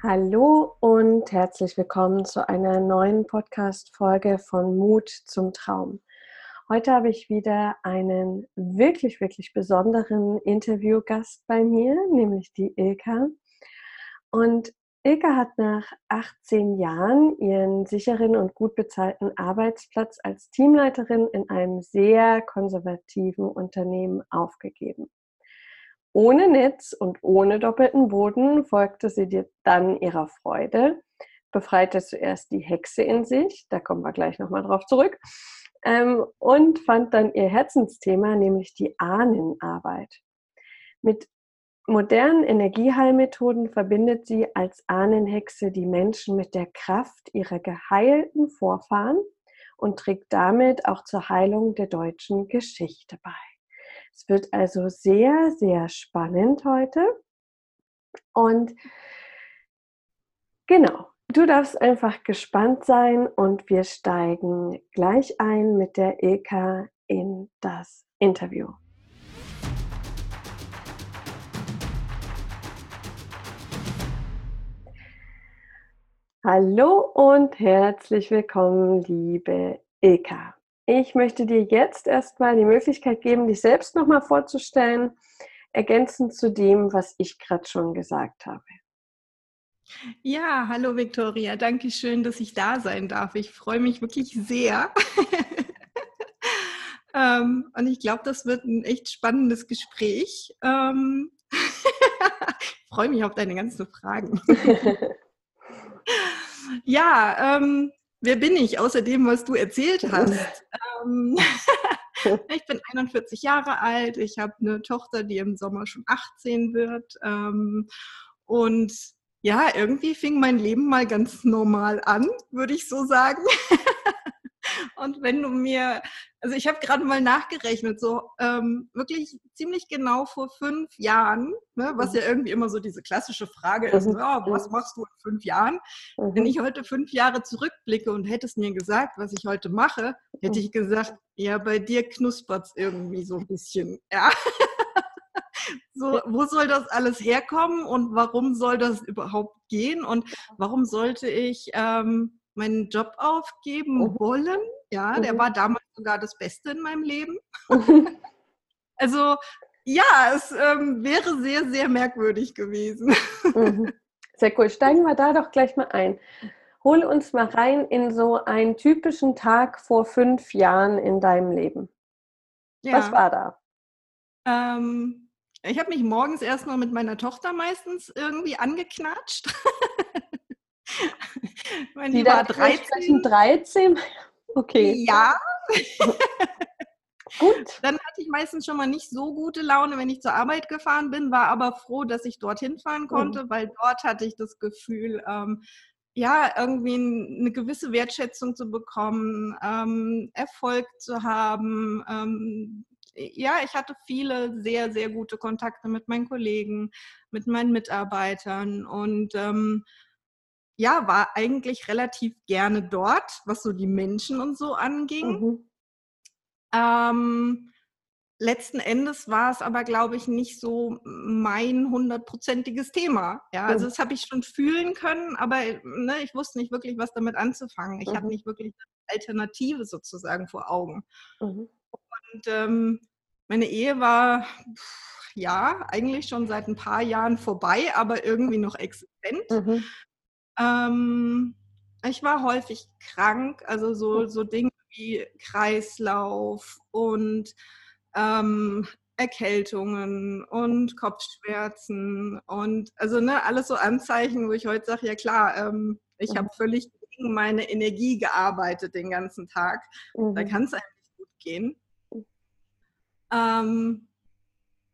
Hallo und herzlich willkommen zu einer neuen Podcast-Folge von Mut zum Traum. Heute habe ich wieder einen wirklich, wirklich besonderen Interviewgast bei mir, nämlich die Ilka. Und Ilka hat nach 18 Jahren ihren sicheren und gut bezahlten Arbeitsplatz als Teamleiterin in einem sehr konservativen Unternehmen aufgegeben. Ohne Netz und ohne doppelten Boden folgte sie dir dann ihrer Freude, befreite zuerst die Hexe in sich, da kommen wir gleich nochmal drauf zurück, ähm, und fand dann ihr Herzensthema, nämlich die Ahnenarbeit. Mit modernen Energieheilmethoden verbindet sie als Ahnenhexe die Menschen mit der Kraft ihrer geheilten Vorfahren und trägt damit auch zur Heilung der deutschen Geschichte bei. Es wird also sehr, sehr spannend heute. Und genau, du darfst einfach gespannt sein und wir steigen gleich ein mit der Ilka in das Interview. Hallo und herzlich willkommen, liebe Ilka. Ich möchte dir jetzt erstmal die Möglichkeit geben, dich selbst nochmal vorzustellen, ergänzend zu dem, was ich gerade schon gesagt habe. Ja, hallo Viktoria, danke schön, dass ich da sein darf. Ich freue mich wirklich sehr. ähm, und ich glaube, das wird ein echt spannendes Gespräch. Ähm ich freue mich auf deine ganzen Fragen. ja, ähm, wer bin ich außer dem, was du erzählt hast? Ähm, ich bin 41 Jahre alt, ich habe eine Tochter, die im Sommer schon 18 wird. Ähm, und ja, irgendwie fing mein Leben mal ganz normal an, würde ich so sagen. Und wenn du mir, also ich habe gerade mal nachgerechnet, so ähm, wirklich ziemlich genau vor fünf Jahren, ne, was mhm. ja irgendwie immer so diese klassische Frage ist, mhm. ja, was machst du in fünf Jahren? Mhm. Wenn ich heute fünf Jahre zurückblicke und hättest mir gesagt, was ich heute mache, hätte ich gesagt, ja, bei dir knuspert es irgendwie so ein bisschen. Ja. So, wo soll das alles herkommen und warum soll das überhaupt gehen und warum sollte ich ähm, meinen Job aufgeben mhm. wollen. Ja, mhm. der war damals sogar das Beste in meinem Leben. Mhm. also ja, es ähm, wäre sehr, sehr merkwürdig gewesen. Mhm. Sehr cool. Steigen wir da doch gleich mal ein. Hol uns mal rein in so einen typischen Tag vor fünf Jahren in deinem Leben. Ja. Was war da? Ähm, ich habe mich morgens erstmal mit meiner Tochter meistens irgendwie angeknatscht. Meine die war 13. 13? Okay. Ja. Gut. Dann hatte ich meistens schon mal nicht so gute Laune, wenn ich zur Arbeit gefahren bin, war aber froh, dass ich dorthin fahren mhm. konnte, mhm. weil dort hatte ich das Gefühl, ähm, ja, irgendwie eine gewisse Wertschätzung zu bekommen, ähm, Erfolg zu haben. Ähm, ja, ich hatte viele sehr, sehr gute Kontakte mit meinen Kollegen, mit meinen Mitarbeitern und ähm, ja, war eigentlich relativ gerne dort, was so die Menschen und so anging. Mhm. Ähm, letzten Endes war es aber, glaube ich, nicht so mein hundertprozentiges Thema. Ja, also das habe ich schon fühlen können, aber ne, ich wusste nicht wirklich, was damit anzufangen. Ich mhm. hatte nicht wirklich eine Alternative sozusagen vor Augen. Mhm. Und ähm, meine Ehe war ja eigentlich schon seit ein paar Jahren vorbei, aber irgendwie noch existent. Mhm. Ähm, ich war häufig krank, also so, hm. so Dinge wie Kreislauf und ähm, Erkältungen und Kopfschmerzen und also ne, alles so Anzeichen, wo ich heute sage, ja klar, ähm, ich mhm. habe völlig gegen meine Energie gearbeitet den ganzen Tag. Mhm. Da kann es eigentlich gut gehen. Hm. Ähm,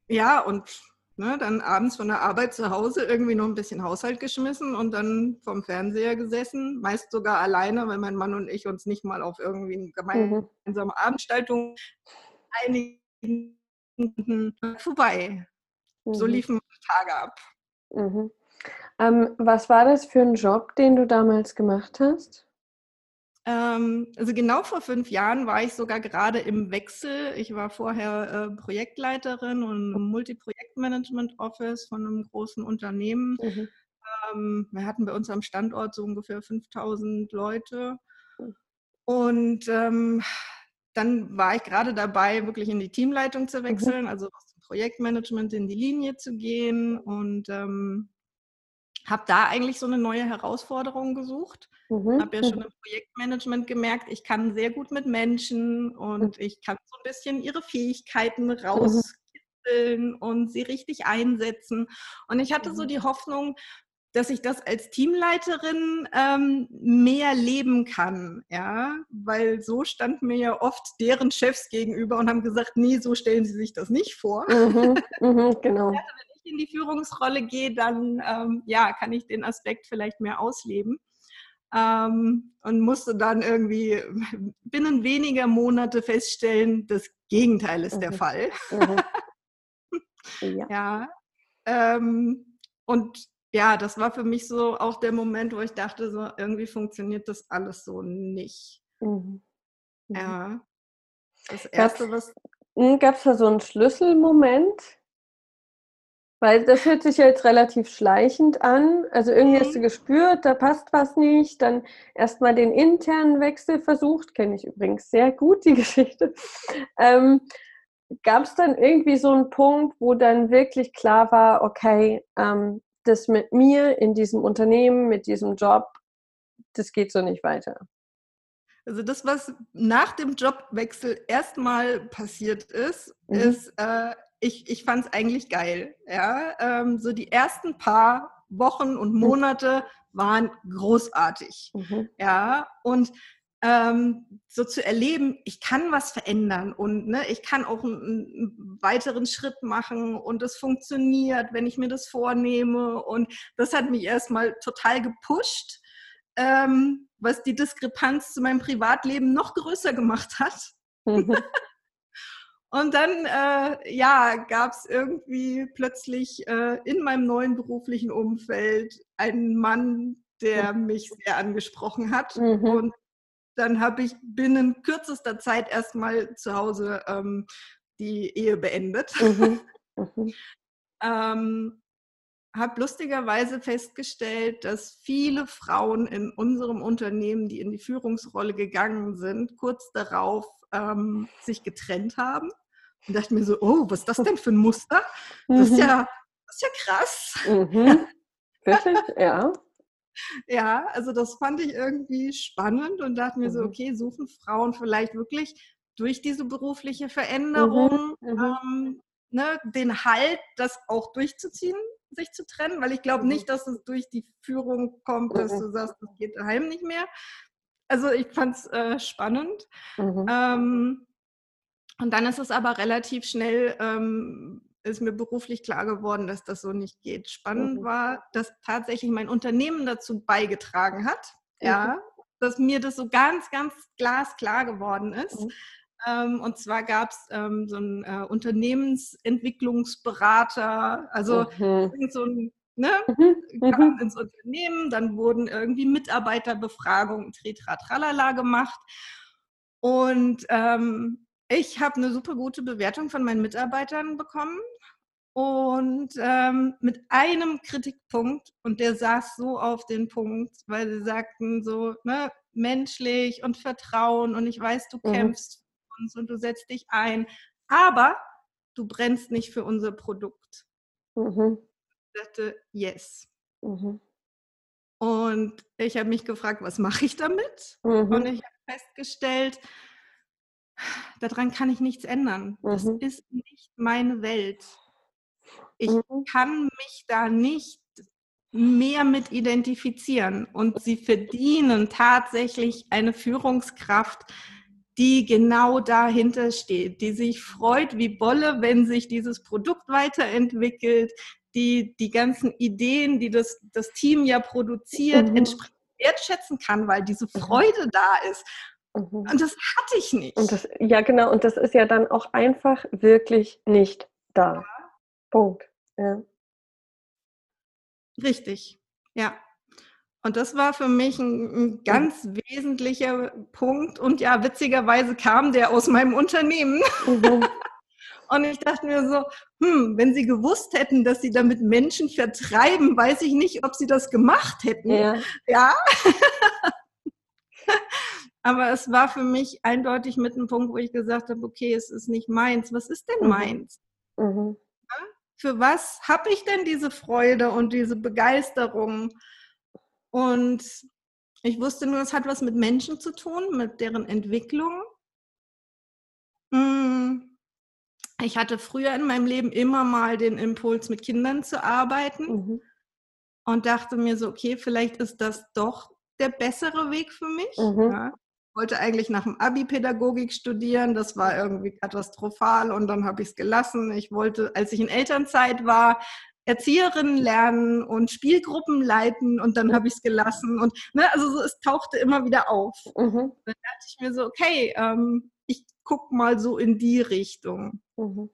ja, und Ne, dann abends von der Arbeit zu Hause irgendwie noch ein bisschen Haushalt geschmissen und dann vom Fernseher gesessen, meist sogar alleine, weil mein Mann und ich uns nicht mal auf irgendwie eine gemeinsame mhm. Abendstaltung einigen vorbei. Mhm. So liefen Tage ab. Mhm. Ähm, was war das für ein Job, den du damals gemacht hast? Ähm, also genau vor fünf Jahren war ich sogar gerade im Wechsel. Ich war vorher äh, Projektleiterin und Multiprojektmanagement Office von einem großen Unternehmen. Mhm. Ähm, wir hatten bei uns am Standort so ungefähr 5000 Leute. Und ähm, dann war ich gerade dabei, wirklich in die Teamleitung zu mhm. wechseln, also aus dem Projektmanagement in die Linie zu gehen und habe da eigentlich so eine neue Herausforderung gesucht. Mhm. Habe ja schon im Projektmanagement gemerkt, ich kann sehr gut mit Menschen und ich kann so ein bisschen ihre Fähigkeiten mhm. rauskitzeln und sie richtig einsetzen. Und ich hatte so die Hoffnung, dass ich das als Teamleiterin ähm, mehr leben kann, ja, weil so standen mir ja oft deren Chefs gegenüber und haben gesagt, nee, so stellen sie sich das nicht vor. Mhm, mh, genau. Ich in die Führungsrolle gehe, dann ähm, ja, kann ich den Aspekt vielleicht mehr ausleben. Ähm, und musste dann irgendwie binnen weniger Monate feststellen, das Gegenteil ist mhm. der Fall. Mhm. ja. ja ähm, und ja, das war für mich so auch der Moment, wo ich dachte, so irgendwie funktioniert das alles so nicht. Mhm. mhm. Ja. Das erste, was. Gab es hm, da so einen Schlüsselmoment? Weil das hört sich jetzt relativ schleichend an. Also irgendwie hast du mhm. gespürt, da passt was nicht. Dann erstmal den internen Wechsel versucht. Kenne ich übrigens sehr gut, die Geschichte. Ähm, Gab es dann irgendwie so einen Punkt, wo dann wirklich klar war, okay, ähm, das mit mir in diesem Unternehmen, mit diesem Job, das geht so nicht weiter. Also das, was nach dem Jobwechsel erstmal passiert ist, mhm. ist, äh, ich, ich fand es eigentlich geil. Ja? Ähm, so die ersten paar Wochen und mhm. Monate waren großartig. Mhm. Ja, und ähm, so zu erleben, ich kann was verändern und ne, ich kann auch einen, einen, weiteren Schritt machen und es funktioniert, wenn ich mir das vornehme. Und das hat mich erstmal total gepusht, ähm, was die Diskrepanz zu meinem Privatleben noch größer gemacht hat. Mhm. Und dann, äh, ja, gab es irgendwie plötzlich äh, in meinem neuen beruflichen Umfeld einen Mann, der mhm. mich sehr angesprochen hat. Mhm. Und dann habe ich binnen kürzester Zeit erstmal zu Hause ähm, die Ehe beendet. Mhm. Mhm. ähm, habe lustigerweise festgestellt, dass viele Frauen in unserem Unternehmen, die in die Führungsrolle gegangen sind, kurz darauf ähm, sich getrennt haben. Und dachte mir so, oh, was ist das denn für ein Muster? Das ist ja, das ist ja krass. Mhm. Wirklich? Ja. Ja, also das fand ich irgendwie spannend und dachte mir mhm. so, okay, suchen Frauen vielleicht wirklich durch diese berufliche Veränderung mhm. mhm. ähm, ne, den Halt, das auch durchzuziehen, sich zu trennen, weil ich glaube mhm. nicht, dass es durch die Führung kommt, dass mhm. du sagst, das geht daheim nicht mehr. Also ich fand es äh, spannend. Ähm, und dann ist es aber relativ schnell ähm, ist mir beruflich klar geworden, dass das so nicht geht. Spannend mhm. war, dass tatsächlich mein Unternehmen dazu beigetragen hat, mhm. ja, dass mir das so ganz, ganz glasklar geworden ist. Mhm. Ähm, und zwar gab es ähm, so einen äh, Unternehmensentwicklungsberater, also so ein Ne, mhm. kam mhm. ins Unternehmen, dann wurden irgendwie Mitarbeiterbefragungen, Tretra, Tralala gemacht. Und ähm, ich habe eine super gute Bewertung von meinen Mitarbeitern bekommen und ähm, mit einem Kritikpunkt und der saß so auf den Punkt, weil sie sagten so, ne, menschlich und Vertrauen und ich weiß, du mhm. kämpfst für uns und du setzt dich ein, aber du brennst nicht für unser Produkt. Mhm. Ich dachte, yes. Mhm. Und ich habe mich gefragt, was mache ich damit? Mhm. Und ich habe festgestellt, daran kann ich nichts ändern. Mhm. Das ist nicht meine Welt. Ich mhm. kann mich da nicht mehr mit identifizieren. Und sie verdienen tatsächlich eine Führungskraft, die genau dahinter steht, die sich freut wie Bolle, wenn sich dieses Produkt weiterentwickelt, die die ganzen Ideen, die das, das Team ja produziert, mhm. entsprechend wertschätzen kann, weil diese mhm. Freude da ist. Mhm. Und das hatte ich nicht. Das, ja, genau. Und das ist ja dann auch einfach wirklich nicht da. Ja. Punkt. Ja. Richtig. Ja. Und das war für mich ein, ein, ganz mhm. wesentlicher Punkt. Und ja, witzigerweise kam der aus meinem Unternehmen. Mhm. Und ich dachte mir so, hm, wenn sie gewusst hätten, dass sie damit Menschen vertreiben, weiß ich nicht, ob sie das gemacht hätten. Ja. ja? Aber es war für mich eindeutig mit einem Punkt, wo ich gesagt habe, okay, es ist nicht meins. Was ist denn mhm. meins? Mhm. Ja? Für was habe ich denn diese Freude und diese Begeisterung? Und ich wusste nur, es hat was mit Menschen zu tun, mit deren Entwicklung. Hm. Ich hatte früher in meinem Leben immer mal den Impuls, mit Kindern zu arbeiten mhm. und dachte mir so, okay, vielleicht ist das doch der bessere Weg für mich. Mhm. Ja. Ich wollte eigentlich nach dem Abi Pädagogik studieren, das war irgendwie katastrophal und dann habe ich es gelassen. Ich wollte, als ich in Elternzeit war, Erzieherin lernen und Spielgruppen leiten und dann habe ich es gelassen und ne, also so, es tauchte immer wieder auf. Mhm. Dann dachte ich mir so, okay, ähm, ich gucke mal so in die Richtung. Mhm.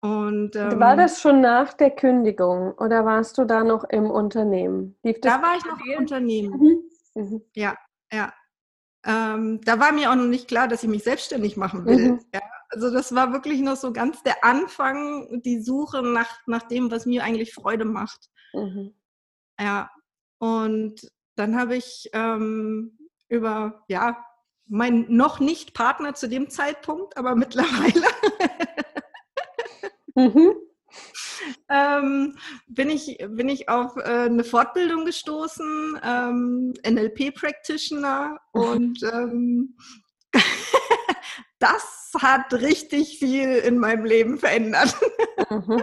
Und, ähm, war das schon nach der Kündigung oder warst du da noch im Unternehmen? da war ich noch im Unternehmen. Mhm. mhm. Ja, ja. Ähm, da war mir auch noch nicht klar, dass ich mich selbstständig machen will. Mhm. Ja, also das war wirklich noch so ganz der Anfang, die Suche nach, nach dem, was mir eigentlich Freude macht. Mhm. Ja, und dann habe ich ähm, über, ja, mein noch nicht Partner zu dem Zeitpunkt, aber mittlerweile mhm. Ähm, bin, ich, bin ich auf äh, eine Fortbildung gestoßen, ähm, NLP Practitioner und ähm, das hat richtig viel in meinem Leben verändert. Mhm.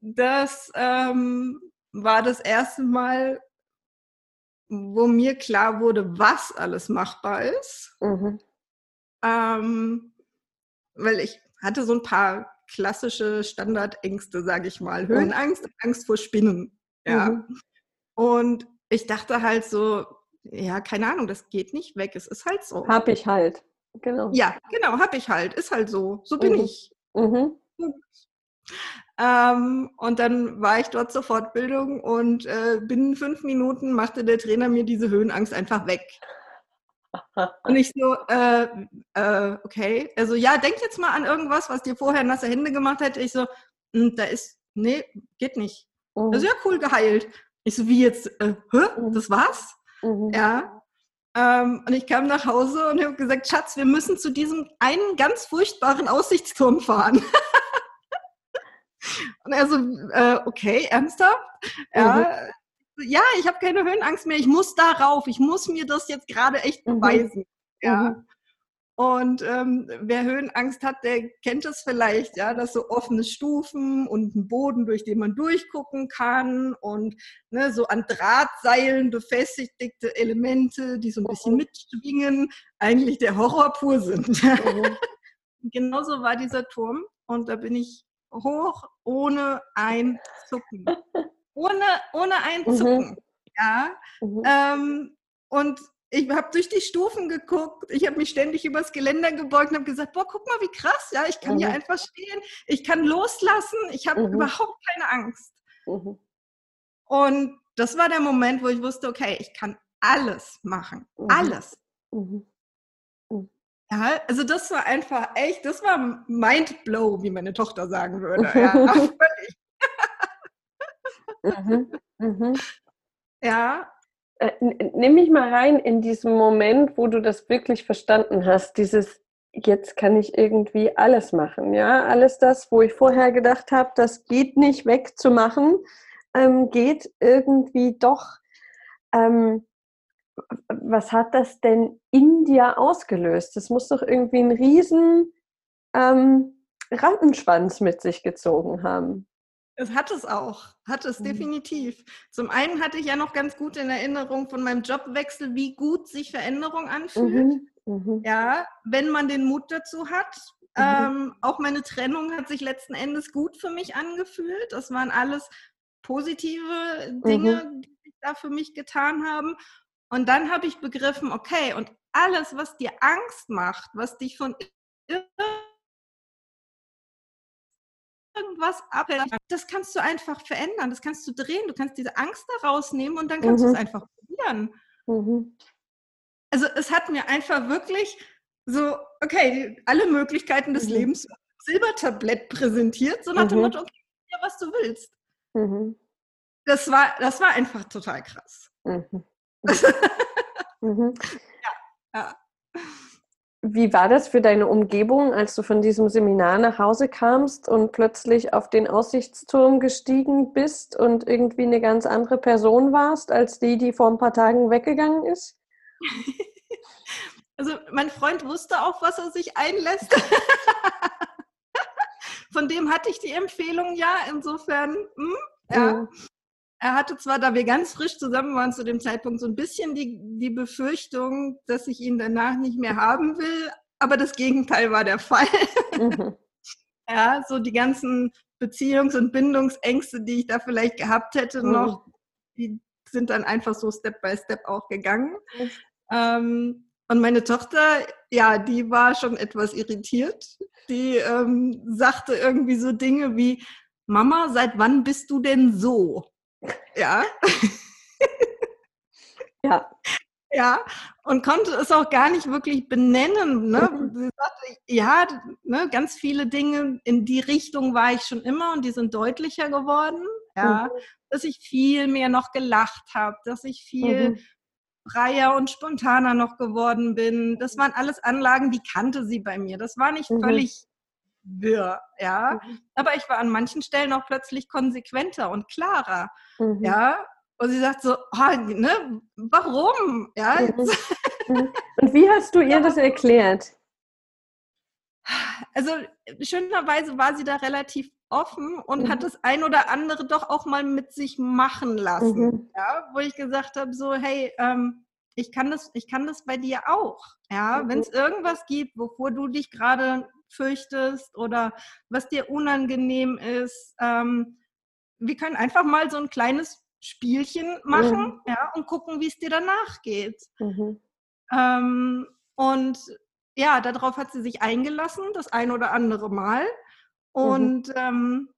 Das ähm, war das erste Mal, wo mir klar wurde, was alles machbar ist. Mhm. Ähm, weil ich hatte so ein paar klassische Standardängste, sage ich mal. Höhenangst Angst vor Spinnen. Ja. Mhm. Und ich dachte halt so, ja, keine Ahnung, das geht nicht weg. Es ist halt so. Hab ich halt. Genau. Ja, genau, hab ich halt. Ist halt so. So bin mhm. ich. Mhm. Ähm, und dann war ich dort zur Fortbildung und äh, binnen fünf Minuten machte der Trainer mir diese Höhenangst einfach weg. Und ich so, äh, äh, okay, also ja, denk jetzt mal an irgendwas, was dir vorher nasse Hände gemacht hätte. Ich so, hm, da ist, nee, geht nicht. Mhm. Das ist ja cool geheilt. Ich so, wie jetzt, äh, hä, mhm. das war's? Mhm. Ja. Ähm, und ich kam nach Hause und habe gesagt, Schatz, wir müssen zu diesem einen ganz furchtbaren Aussichtsturm fahren. und er so, äh, okay, ernsthaft? Ja. Ja ich habe keine Höhenangst mehr, ich muss da rauf, ich muss mir das jetzt gerade echt mhm. beweisen. Mhm. Ja. Und ähm, wer Höhenangst hat, der kennt das vielleicht, ja, dass so offene Stufen und ein Boden, durch den man durchgucken kann und ne, so an Drahtseilen befestigte Elemente, die so ein bisschen mhm. mitschwingen, eigentlich der Horror pur sind. Mhm. Genauso war dieser Turm und da bin ich hoch ohne ein Zucken. Ohne, ohne ein. Zucken. Mhm. Ja. Mhm. Ähm, und ich habe durch die Stufen geguckt, ich habe mich ständig übers Geländer gebeugt und habe gesagt, boah, guck mal, wie krass, ja, ich kann mhm. hier einfach stehen, ich kann loslassen, ich habe mhm. überhaupt keine Angst. Mhm. Und das war der Moment, wo ich wusste, okay, ich kann alles machen, mhm. alles. Ja, also das war einfach echt, das war Mindblow, wie meine Tochter sagen würde. Ja, ja äh, nimm mich mal rein in diesen Moment, wo du das wirklich verstanden hast, dieses jetzt kann ich irgendwie alles machen, ja, alles das, wo ich vorher gedacht habe, das geht nicht wegzumachen, ähm, geht irgendwie doch. Ähm, was hat das denn in dir ausgelöst? Das muss doch irgendwie einen riesen ähm, Rattenschwanz mit sich gezogen haben. Es hat es auch, hat es mhm. definitiv. Zum einen hatte ich ja noch ganz gut in Erinnerung von meinem Jobwechsel, wie gut sich Veränderung anfühlt. Mhm. Mhm. Ja, wenn man den Mut dazu hat. Mhm. Ähm, auch meine Trennung hat sich letzten Endes gut für mich angefühlt. Das waren alles positive Dinge, mhm. die sich da für mich getan haben. Und dann habe ich begriffen, okay, und alles, was dir Angst macht, was dich von irgendwas abhält, das kannst du einfach verändern, das kannst du drehen, du kannst diese Angst da rausnehmen und dann kannst mhm. du es einfach probieren. Mhm. Also es hat mir einfach wirklich so, okay, alle Möglichkeiten des mhm. Lebens Silbertablett präsentiert, so nach mhm. dem Motto, okay, ja, was du willst. Mhm. Das, war, das war einfach total krass. Mhm. mhm. ja, ja. Wie war das für deine Umgebung, als du von diesem Seminar nach Hause kamst und plötzlich auf den Aussichtsturm gestiegen bist und irgendwie eine ganz andere Person warst, als die, die vor ein paar Tagen weggegangen ist? Also mein Freund wusste auch, was er sich einlässt. Von dem hatte ich die Empfehlung ja. Insofern, hm, ja. Mhm. Er hatte zwar, da wir ganz frisch zusammen waren zu dem Zeitpunkt, so ein bisschen die, die Befürchtung, dass ich ihn danach nicht mehr haben will, aber das Gegenteil war der Fall. Mhm. Ja, so die ganzen Beziehungs- und Bindungsängste, die ich da vielleicht gehabt hätte mhm. noch, die sind dann einfach so Step by Step auch gegangen. Mhm. Ähm, und meine Tochter, ja, die war schon etwas irritiert. Die ähm, sagte irgendwie so Dinge wie, Mama, seit wann bist du denn so? Ja. ja. Ja, und konnte es auch gar nicht wirklich benennen. Ne? Mhm. Sagte, ja, ne, ganz viele Dinge in die Richtung war ich schon immer und die sind deutlicher geworden. Ja, mhm. dass ich viel mehr noch gelacht habe, dass ich viel mhm freier und spontaner noch geworden bin. Das waren alles Anlagen, die kannte sie bei mir. Das war nicht mhm. völlig wirr, ja. Mhm. Aber ich war an manchen Stellen auch plötzlich konsequenter und klarer, mhm. ja. Und sie sagt so, oh, ne, warum? Ja. Mhm. Mhm. Und wie hast du ihr das erklärt? Also schönerweise war sie da relativ offen und mhm. hat das ein oder andere doch auch mal mit sich machen lassen. Mhm. Ja, wo ich gesagt habe, so, hey, ähm, ich kann das, ich kann das bei dir auch. Ja, mhm. wenn es irgendwas gibt, wovor du dich gerade fürchtest oder was dir unangenehm ist, ähm, wir können einfach mal so ein kleines Spielchen machen, mhm. ja, und gucken, wie es dir danach geht. Mhm. Ähm, und ja, darauf hat sie sich eingelassen, das ein oder andere Mal. Mhm. Und mhm. ähm,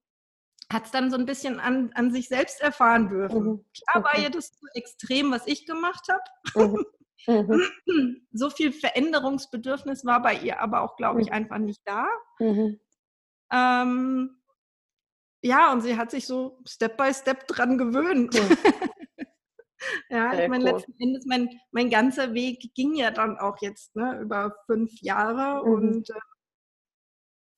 hat es dann so ein bisschen an, an sich selbst erfahren dürfen. Mhm. Klar war ihr das zu extrem, was ich gemacht habe. Mhm. Mhm. so viel Veränderungsbedürfnis war bei ihr aber auch, glaube ich, mhm. einfach nicht da. Mhm. Ähm, ja, und sie hat sich so Step by Step dran gewöhnt. ja, Sehr ich meine, cool. letzten Endes, mein, mein ganzer Weg ging ja dann auch jetzt ne, über fünf Jahre und äh,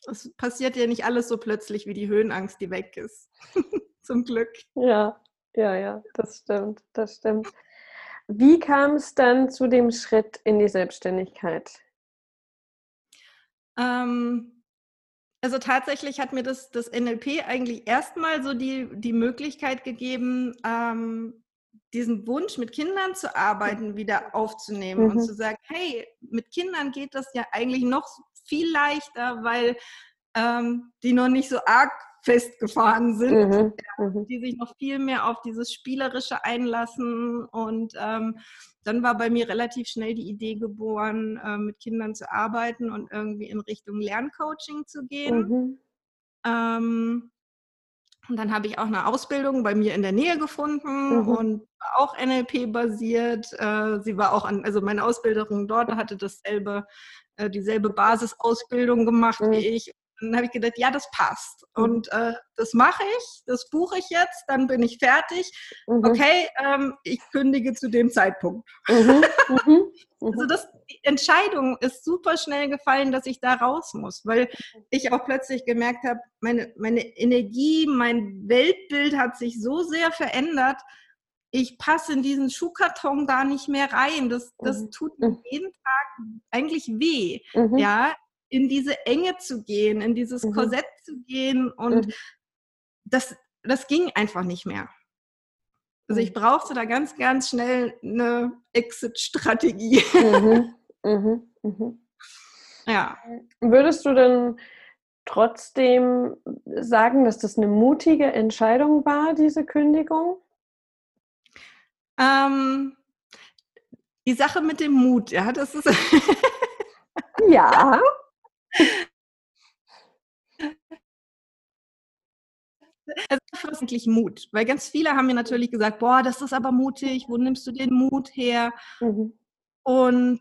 es passiert ja nicht alles so plötzlich wie die Höhenangst, die weg ist. Zum Glück. Ja, ja, ja, das stimmt, das stimmt. Wie kam es dann zu dem Schritt in die Selbstständigkeit? Ähm, also tatsächlich hat mir das, das NLP eigentlich erstmal so die, die Möglichkeit gegeben, ähm, diesen Wunsch, mit Kindern zu arbeiten, wieder aufzunehmen mhm. und zu sagen, hey, mit Kindern geht das ja eigentlich noch viel leichter, weil ähm, die noch nicht so arg festgefahren sind, mhm, mhm. die sich noch viel mehr auf dieses Spielerische einlassen. Und ähm, dann war bei mir relativ schnell die Idee geboren, äh, mit Kindern zu arbeiten und irgendwie in Richtung Lerncoaching zu gehen. Mhm. Ähm, und dann habe ich auch eine Ausbildung bei mir in der Nähe gefunden mhm. und auch NLP-basiert. Äh, sie war auch an, also meine Ausbilderung dort hatte dasselbe, äh, dieselbe Basisausbildung gemacht mhm. wie ich dann habe ich gedacht, ja, das passt. Mhm. Und äh, das mache ich, das buche ich jetzt, dann bin ich fertig. Mhm. Okay, ähm, ich kündige zu dem Zeitpunkt. Mhm. mhm. Mhm. also das, die Entscheidung ist super schnell gefallen, dass ich da raus muss, weil ich auch plötzlich gemerkt habe, meine, meine Energie, mein Weltbild hat sich so sehr verändert. Ich passe in diesen Schuhkarton gar nicht mehr rein. Das, das mhm. tut mir jeden Tag eigentlich weh. Ja, in diese Enge zu gehen, in dieses mhm. Korsett zu gehen und mhm. das, das ging einfach nicht mehr. Also ich mhm. brauchte da ganz, ganz schnell eine Exit-Strategie. Mhm. Mhm. mhm. Ja. Würdest du denn trotzdem sagen, dass das eine mutige Entscheidung war, diese Kündigung? Ähm, die Sache mit dem Mut, ja, das ist. ja. Es ist wirklich Mut, weil ganz viele haben mir natürlich gesagt, boah, das ist aber mutig, wo nimmst du den Mut her? Mhm. Und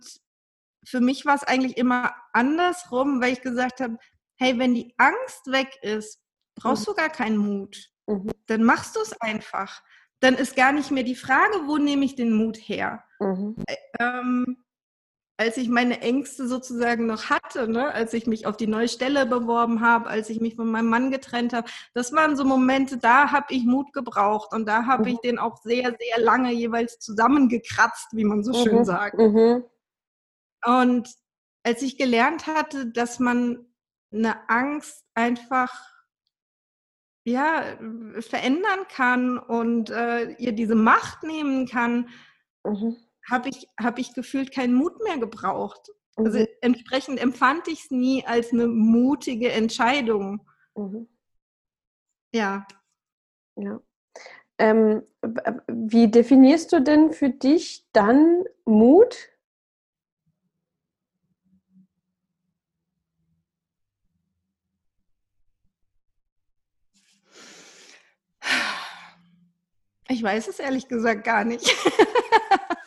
für mich war es eigentlich immer andersrum, weil ich gesagt habe, hey, wenn die Angst weg ist, brauchst mhm. du gar keinen Mut. Mhm. Dann machst du es einfach. Dann ist gar nicht mehr die Frage, wo nehme ich den Mut her? Mhm. Ähm, als ich meine Ängste sozusagen noch hatte, ne? als ich mich auf die neue Stelle beworben habe, als ich mich von meinem Mann getrennt habe, das waren so Momente, da habe ich Mut gebraucht und da habe mhm. ich den auch sehr, sehr lange jeweils zusammengekratzt, wie man so mhm. schön sagt. Mhm. Und als ich gelernt hatte, dass man eine Angst einfach ja, verändern kann und äh, ihr diese Macht nehmen kann, mhm habe ich, hab ich gefühlt keinen Mut mehr gebraucht. Also mhm. Also entsprechend empfand ich es nie als eine mutige Entscheidung. Mhm. Ja. Ja. Ähm, wie definierst du denn für dich dann Mut? Ich weiß es ehrlich gesagt gar nicht.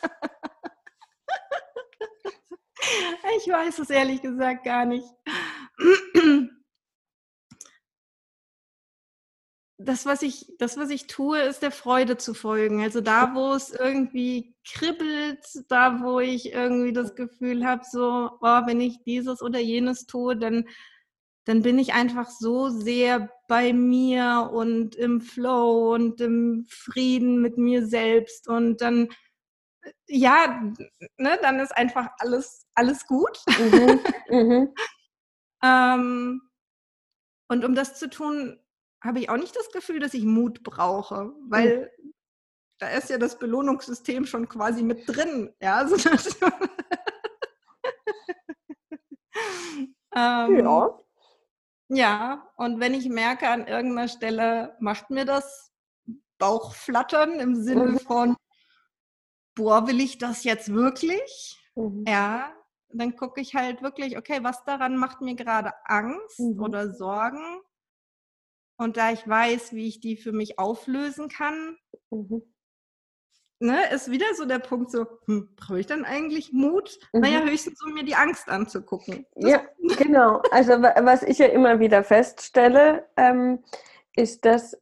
Ich weiß es ehrlich gesagt gar nicht. Das was, ich, das, was ich tue, ist der Freude zu folgen. Also da, wo es irgendwie kribbelt, da, wo ich irgendwie das Gefühl habe, so, oh, wenn ich dieses oder jenes tue, dann, dann bin ich einfach so sehr bei mir und im Flow und im Frieden mit mir selbst. Und dann ja, ne, dann ist einfach alles, alles gut. Mhm. Mhm. ähm, und um das zu tun, habe ich auch nicht das Gefühl, dass ich Mut brauche, weil mhm. da ist ja das Belohnungssystem schon quasi mit drin. Ja, also ähm, ja. Ja, und wenn ich merke, an irgendeiner Stelle macht mir das Bauchflattern im Sinne mhm. von, boah, will ich das jetzt wirklich? Mhm. Ja, dann gucke ich halt wirklich, okay, was daran macht mir gerade Angst mhm. oder Sorgen? Und da ich weiß, wie ich die für mich auflösen kann, mhm. ne, ist wieder so der Punkt so, hm, brauche ich dann eigentlich Mut? Mhm. Naja, höchstens um mir die Angst anzugucken. Das ja, genau. Also was ich ja immer wieder feststelle, ähm, ist, dass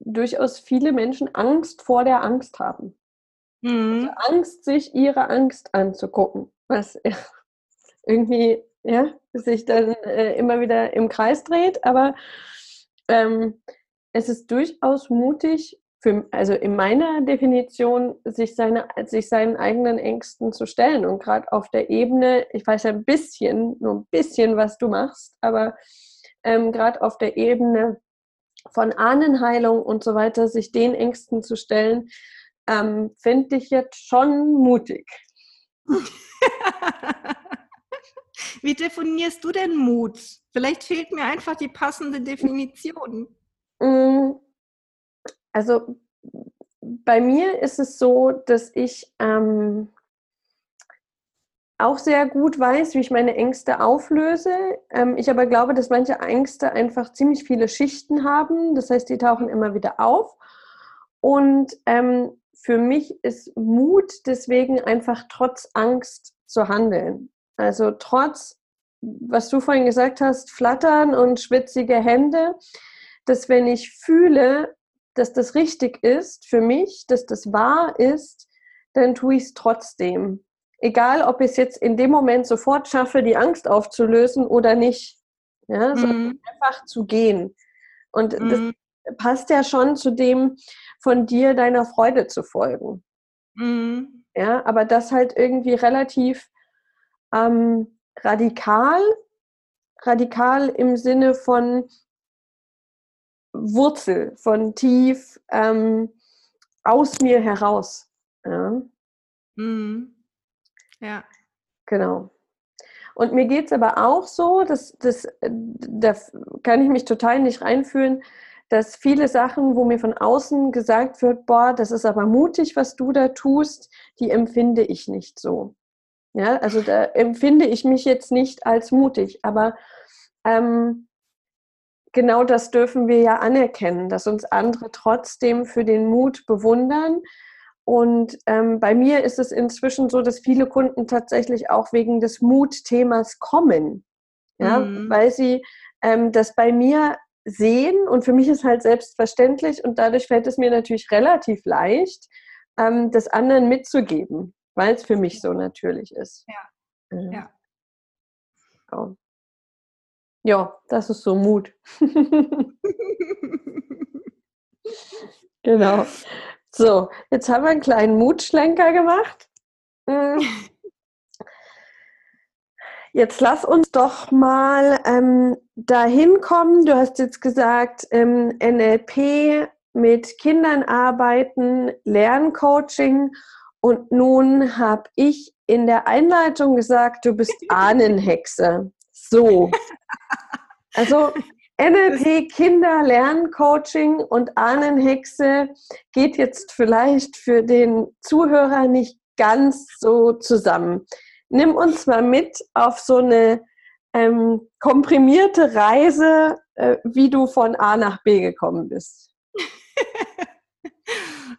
durchaus viele Menschen Angst vor der Angst haben. Mhm. Also Angst, sich ihre Angst anzugucken, was irgendwie ja, sich dann äh, immer wieder im Kreis dreht. Aber ähm, es ist durchaus mutig, für, also in meiner Definition, sich, seine, sich seinen eigenen Ängsten zu stellen. Und gerade auf der Ebene, ich weiß ja ein bisschen, nur ein bisschen, was du machst, aber ähm, gerade auf der Ebene von Ahnenheilung und so weiter, sich den Ängsten zu stellen, ähm, finde ich jetzt schon mutig. Wie definierst du denn Mut? Vielleicht fehlt mir einfach die passende Definition. Mm, also bei mir ist es so, dass ich ähm, auch sehr gut weiß, wie ich meine Ängste auflöse. Ähm, ich aber glaube, dass manche Ängste einfach ziemlich viele Schichten haben. Das heißt, die tauchen immer wieder auf. Und ähm, für mich ist Mut deswegen einfach trotz Angst zu handeln. Also trotz, was du vorhin gesagt hast, Flattern und schwitzige Hände, dass wenn ich fühle, dass das richtig ist für mich, dass das wahr ist, dann tue ich es trotzdem. Egal, ob ich es jetzt in dem Moment sofort schaffe, die Angst aufzulösen oder nicht. Ja, mhm. einfach zu gehen. Und mhm. Passt ja schon zu dem, von dir deiner Freude zu folgen. Mhm. Ja, aber das halt irgendwie relativ ähm, radikal, radikal im Sinne von Wurzel, von tief ähm, aus mir heraus. Ja. Mhm. ja. Genau. Und mir geht es aber auch so, dass, dass, da kann ich mich total nicht reinfühlen, dass viele Sachen, wo mir von außen gesagt wird, boah, das ist aber mutig, was du da tust, die empfinde ich nicht so. Ja, also da empfinde ich mich jetzt nicht als mutig, aber ähm, genau das dürfen wir ja anerkennen, dass uns andere trotzdem für den Mut bewundern. Und ähm, bei mir ist es inzwischen so, dass viele Kunden tatsächlich auch wegen des Mutthemas kommen, ja, mhm. weil sie ähm, das bei mir sehen und für mich ist halt selbstverständlich und dadurch fällt es mir natürlich relativ leicht, ähm, das anderen mitzugeben, weil es für mich so natürlich ist. Ja. Mhm. Ja. So. ja, das ist so Mut. genau. So, jetzt haben wir einen kleinen Mutschlenker gemacht. Mm. Jetzt lass uns doch mal ähm, dahin kommen. Du hast jetzt gesagt, ähm, NLP mit Kindern arbeiten, Lerncoaching. Und nun habe ich in der Einleitung gesagt, du bist Ahnenhexe. So. Also NLP Kinder Lerncoaching und Ahnenhexe geht jetzt vielleicht für den Zuhörer nicht ganz so zusammen. Nimm uns mal mit auf so eine ähm, komprimierte Reise, äh, wie du von A nach B gekommen bist.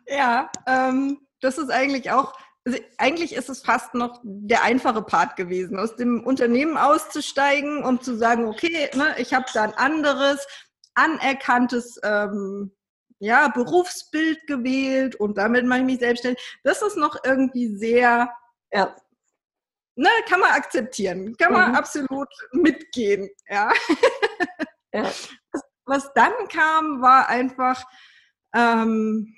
ja, ähm, das ist eigentlich auch, also eigentlich ist es fast noch der einfache Part gewesen, aus dem Unternehmen auszusteigen und zu sagen, okay, ne, ich habe da ein anderes, anerkanntes ähm, ja, Berufsbild gewählt und damit mache ich mich selbstständig. Das ist noch irgendwie sehr, ja. Ne, kann man akzeptieren, kann man mhm. absolut mitgehen. Ja. ja. Was dann kam, war einfach, ähm,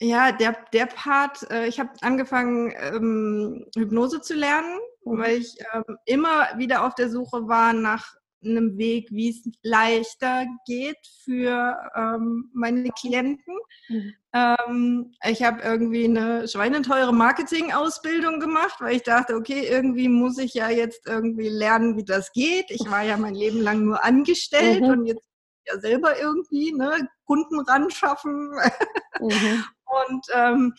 ja, der, der Part, äh, ich habe angefangen, ähm, Hypnose zu lernen, mhm. weil ich ähm, immer wieder auf der Suche war nach einem Weg, wie es leichter geht für ähm, meine Klienten. Mhm. Ähm, ich habe irgendwie eine schweineteure Marketing-Ausbildung gemacht, weil ich dachte, okay, irgendwie muss ich ja jetzt irgendwie lernen, wie das geht. Ich war ja mein Leben lang nur angestellt mhm. und jetzt ja selber irgendwie ne, Kunden ran schaffen. Mhm. und ähm,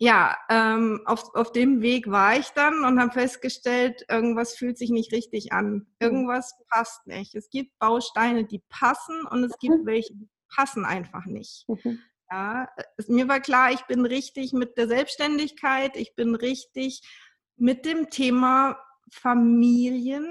ja, ähm, auf, auf dem Weg war ich dann und habe festgestellt, irgendwas fühlt sich nicht richtig an. Mhm. Irgendwas passt nicht. Es gibt Bausteine, die passen und es gibt mhm. welche, die passen einfach nicht. Mhm. Ja, es, mir war klar, ich bin richtig mit der Selbstständigkeit, ich bin richtig mit dem Thema Familien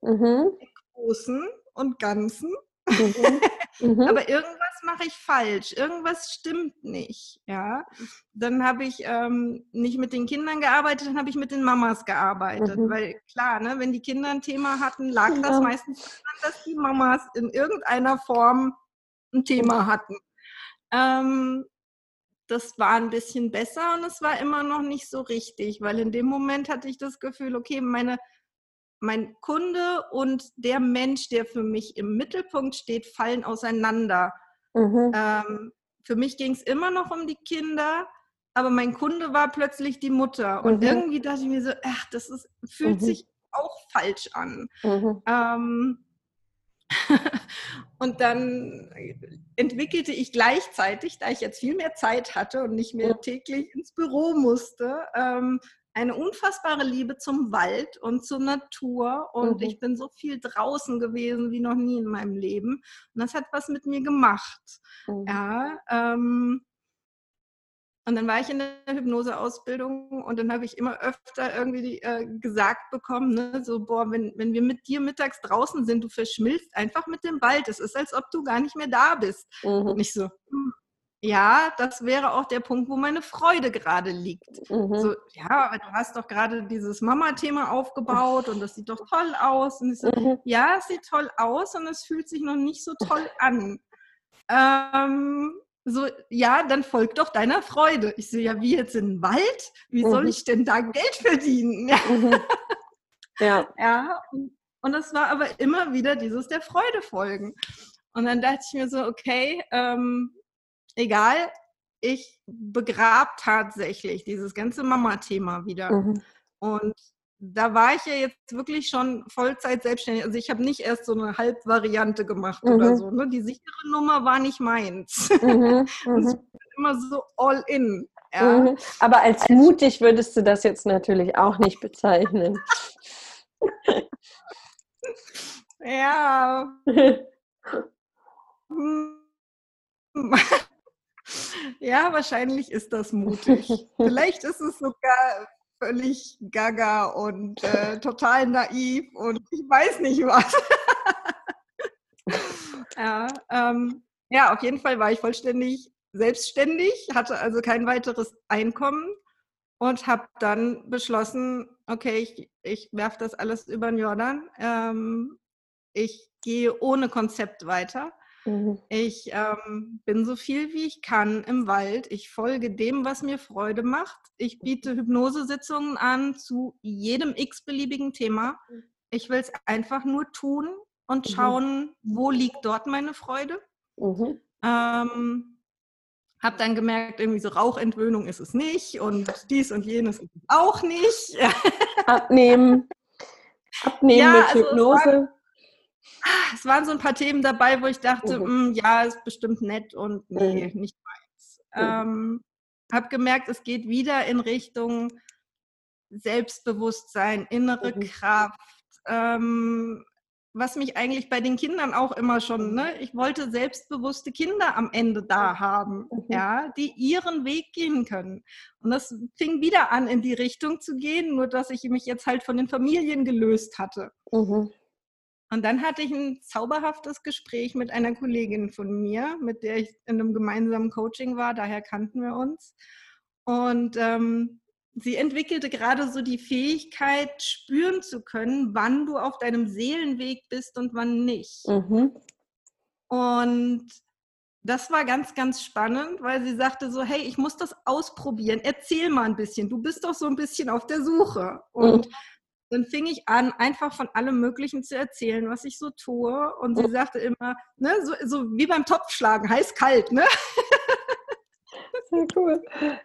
mhm. im Großen und Ganzen. Mhm. Mhm. Aber irgendwas mache ich falsch, irgendwas stimmt nicht. Ja, dann habe ich ähm, nicht mit den Kindern gearbeitet, dann habe ich mit den Mamas gearbeitet, mhm. weil klar, ne, wenn die Kinder ein Thema hatten, lag ja. das meistens daran, dass die Mamas in irgendeiner Form ein Thema hatten. Ähm, das war ein bisschen besser und es war immer noch nicht so richtig, weil in dem Moment hatte ich das Gefühl, okay, meine mein Kunde und der Mensch, der für mich im Mittelpunkt steht, fallen auseinander. Mhm. Ähm, für mich ging es immer noch um die Kinder, aber mein Kunde war plötzlich die Mutter. Und mhm. irgendwie dachte ich mir so, ach, das ist, fühlt mhm. sich auch falsch an. Mhm. Ähm, und dann entwickelte ich gleichzeitig, da ich jetzt viel mehr Zeit hatte und nicht mehr täglich ins Büro musste, ähm, eine unfassbare Liebe zum Wald und zur Natur und mhm. ich bin so viel draußen gewesen wie noch nie in meinem Leben und das hat was mit mir gemacht. Mhm. Ja, ähm, und dann war ich in der Hypnoseausbildung und dann habe ich immer öfter irgendwie die, äh, gesagt bekommen, ne, so, boah, wenn, wenn wir mit dir mittags draußen sind, du verschmilzt einfach mit dem Wald. Es ist, als ob du gar nicht mehr da bist. Mhm. Und ich so, hm, ja, das wäre auch der Punkt, wo meine Freude gerade liegt. Mhm. So, ja, aber du hast doch gerade dieses Mama-Thema aufgebaut und das sieht doch toll aus. Und ich so, mhm. ja, es sieht toll aus und es fühlt sich noch nicht so toll an. Ähm, so, ja, dann folgt doch deiner Freude. Ich so, ja, wie jetzt in den Wald? Wie mhm. soll ich denn da Geld verdienen? Ja. Mhm. Ja. ja. Und das war aber immer wieder dieses der Freude folgen. Und dann dachte ich mir so, okay, ähm, egal, ich begrab tatsächlich dieses ganze Mama-Thema wieder. Mhm. Und da war ich ja jetzt wirklich schon Vollzeit selbstständig. Also ich habe nicht erst so eine Halbvariante gemacht mhm. oder so. Ne? Die sichere Nummer war nicht meins. Mhm. mhm. immer so all in. Ja. Mhm. Aber als mutig würdest du das jetzt natürlich auch nicht bezeichnen. ja. Ja, wahrscheinlich ist das mutig. Vielleicht ist es sogar völlig gaga und äh, total naiv und ich weiß nicht was. Ja, ähm, ja, auf jeden Fall war ich vollständig selbstständig, hatte also kein weiteres Einkommen und habe dann beschlossen, okay, ich, ich werfe das alles über den Jordan. Ähm, ich gehe ohne Konzept weiter. Mhm. Ich ähm, bin so viel wie ich kann im Wald. Ich folge dem, was mir Freude macht. Ich biete Hypnosesitzungen an zu jedem x-beliebigen Thema. Ich will es einfach nur tun und mhm. schauen, mhm. wo liegt dort meine Freude. Mhm. Ähm, habe dann gemerkt, irgendwie so Rauchentwöhnung ist es nicht und dies und jenes ist es auch nicht. Abnehmen. Abnehmen ja, mit also Hypnose. Es waren, ah, es waren, so ein paar Themen dabei, wo ich dachte, mhm. mh, ja, ist bestimmt nett und nee, mhm. nicht meins. Mhm. Ähm, habe gemerkt, es geht wieder in Richtung Selbstbewusstsein, innere mhm. Kraft, ähm, was mich eigentlich bei den Kindern auch immer schon, ne? ich wollte selbstbewusste Kinder am Ende da haben, mhm. ja, die ihren Weg gehen können. Und das fing wieder an, in die Richtung zu gehen, nur dass ich mich jetzt halt von den Familien gelöst hatte. Mhm. Und dann hatte ich ein zauberhaftes Gespräch mit einer Kollegin von mir, mit der ich in einem gemeinsamen Coaching war, daher kannten wir uns. Und ähm, sie entwickelte gerade so die Fähigkeit, spüren zu können, wann du auf deinem Seelenweg bist und wann nicht. Mhm. Und das war ganz, ganz spannend, weil sie sagte so, hey, ich muss das ausprobieren, erzähl mal ein bisschen, du bist doch so ein bisschen auf der Suche. Und mhm. Dann fing ich an, einfach von allem Möglichen zu erzählen, was ich so tue. Und sie mhm. sagte immer, ne, so, so wie beim Topfschlagen, heiß kalt, ne? Sehr cool.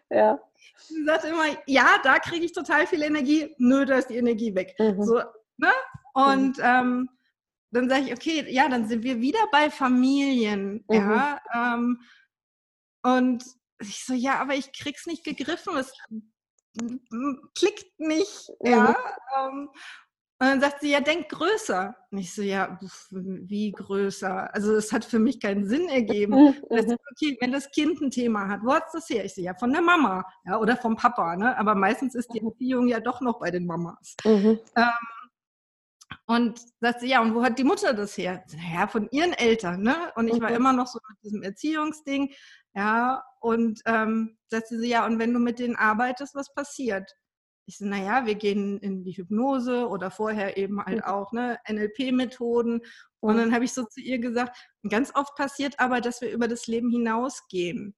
Ja. Sie sagt immer, ja, da kriege ich total viel Energie, nö, da ist die Energie weg. Mhm. So, ne? Und mhm. ähm, dann sage ich, okay, ja, dann sind wir wieder bei Familien, mhm. ja. Ähm, und ich so, ja, aber ich krieg's nicht gegriffen, es klickt nicht, ja. Mhm. Ähm, und dann sagt sie, ja, denk größer. Und ich so, ja, wie größer? Also es hat für mich keinen Sinn ergeben. Mhm. okay, wenn das Kind ein Thema hat, wo hat das her? Ich so, ja, von der Mama ja, oder vom Papa. Ne? Aber meistens ist die mhm. Erziehung ja doch noch bei den Mamas. Mhm. Ähm, und sagt sie, ja, und wo hat die Mutter das her? Ja, von ihren Eltern. Ne? Und ich war mhm. immer noch so mit diesem Erziehungsding. Ja, und ähm, sagt sie, ja, und wenn du mit denen arbeitest, was passiert? ich so, naja, wir gehen in die Hypnose oder vorher eben halt auch ne, NLP-Methoden. Und dann habe ich so zu ihr gesagt, ganz oft passiert aber, dass wir über das Leben hinausgehen.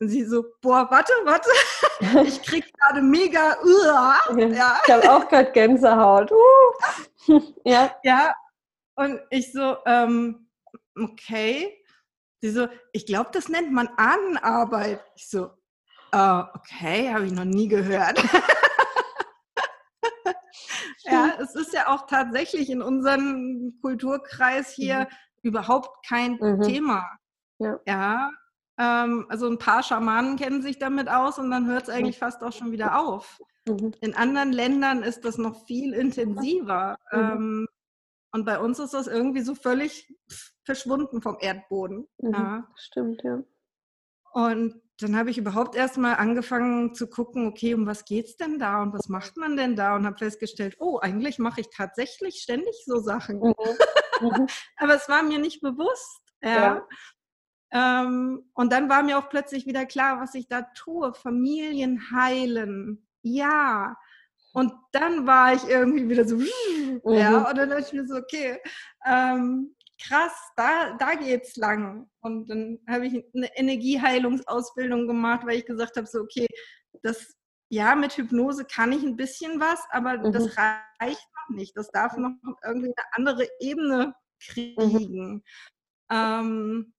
Und sie so, boah, warte, warte, ich krieg gerade mega, uh, ja. Ich habe auch gerade Gänsehaut. Uh. ja. ja, und ich so, ähm, okay. Sie so, ich glaube, das nennt man Ahnenarbeit. Ich so, uh, okay, habe ich noch nie gehört. Ja, es ist ja auch tatsächlich in unserem Kulturkreis hier mhm. überhaupt kein mhm. Thema. Ja. ja ähm, also ein paar Schamanen kennen sich damit aus und dann hört es eigentlich fast auch schon wieder auf. Mhm. In anderen Ländern ist das noch viel intensiver. Mhm. Ähm, und bei uns ist das irgendwie so völlig verschwunden vom Erdboden. Mhm. Ja. Stimmt, ja. Und dann habe ich überhaupt erst mal angefangen zu gucken, okay, um was geht es denn da und was macht man denn da und habe festgestellt, oh, eigentlich mache ich tatsächlich ständig so Sachen. Mhm. Mhm. Aber es war mir nicht bewusst. Ja. ja. Ähm, und dann war mir auch plötzlich wieder klar, was ich da tue. Familien heilen. Ja. Und dann war ich irgendwie wieder so, mhm. ja, und dann dachte ich mir so, okay, ähm, krass, da, da geht's lang. Und dann habe ich eine Energieheilungsausbildung gemacht, weil ich gesagt habe, so, okay, das, ja, mit Hypnose kann ich ein bisschen was, aber mhm. das reicht noch nicht. Das darf noch irgendwie eine andere Ebene mhm. kriegen. Mhm. Ähm,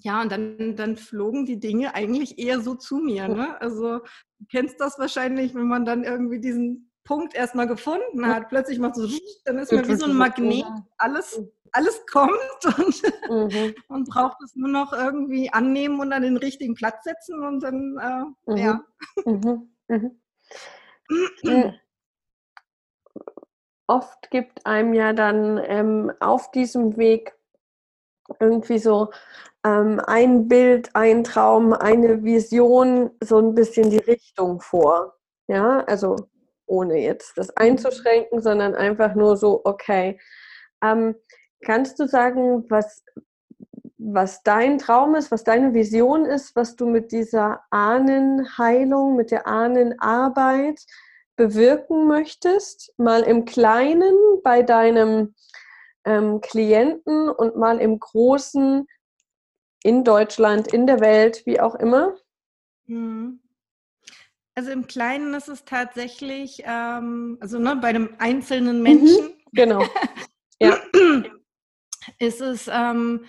ja, und dann, dann flogen die Dinge eigentlich eher so zu mir. Ne? Also du kennst das wahrscheinlich, wenn man dann irgendwie diesen Punkt erstmal gefunden hat, plötzlich macht so, dann ist man wie so ein Magnet, alles alles kommt und, mhm. und braucht es nur noch irgendwie annehmen und an den richtigen Platz setzen und dann, äh, mhm. ja. Mhm. mhm. Hm. Oft gibt einem ja dann ähm, auf diesem Weg irgendwie so ähm, ein Bild, ein Traum, eine Vision, so ein bisschen die Richtung vor. Ja, also ohne jetzt das einzuschränken, sondern einfach nur so, okay, ähm, Kannst du sagen, was, was dein Traum ist, was deine Vision ist, was du mit dieser Ahnenheilung, mit der Ahnenarbeit bewirken möchtest, mal im Kleinen bei deinem ähm, Klienten und mal im Großen in Deutschland, in der Welt, wie auch immer? Mhm. Also im Kleinen ist es tatsächlich, ähm, also ne, bei einem einzelnen mhm, Menschen. Mhm, genau. ja. Ist es ähm,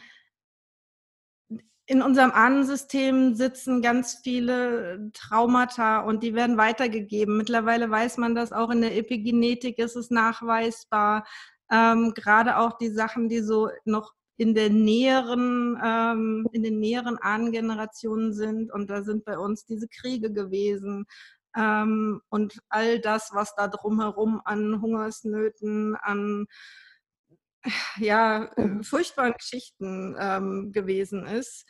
in unserem Ahnensystem sitzen ganz viele Traumata und die werden weitergegeben. Mittlerweile weiß man das auch in der Epigenetik ist es nachweisbar. Ähm, Gerade auch die Sachen, die so noch in der näheren, ähm, in den näheren Ahnengenerationen sind. Und da sind bei uns diese Kriege gewesen. Ähm, und all das, was da drumherum an Hungersnöten, an ja, furchtbaren Geschichten ähm, gewesen ist.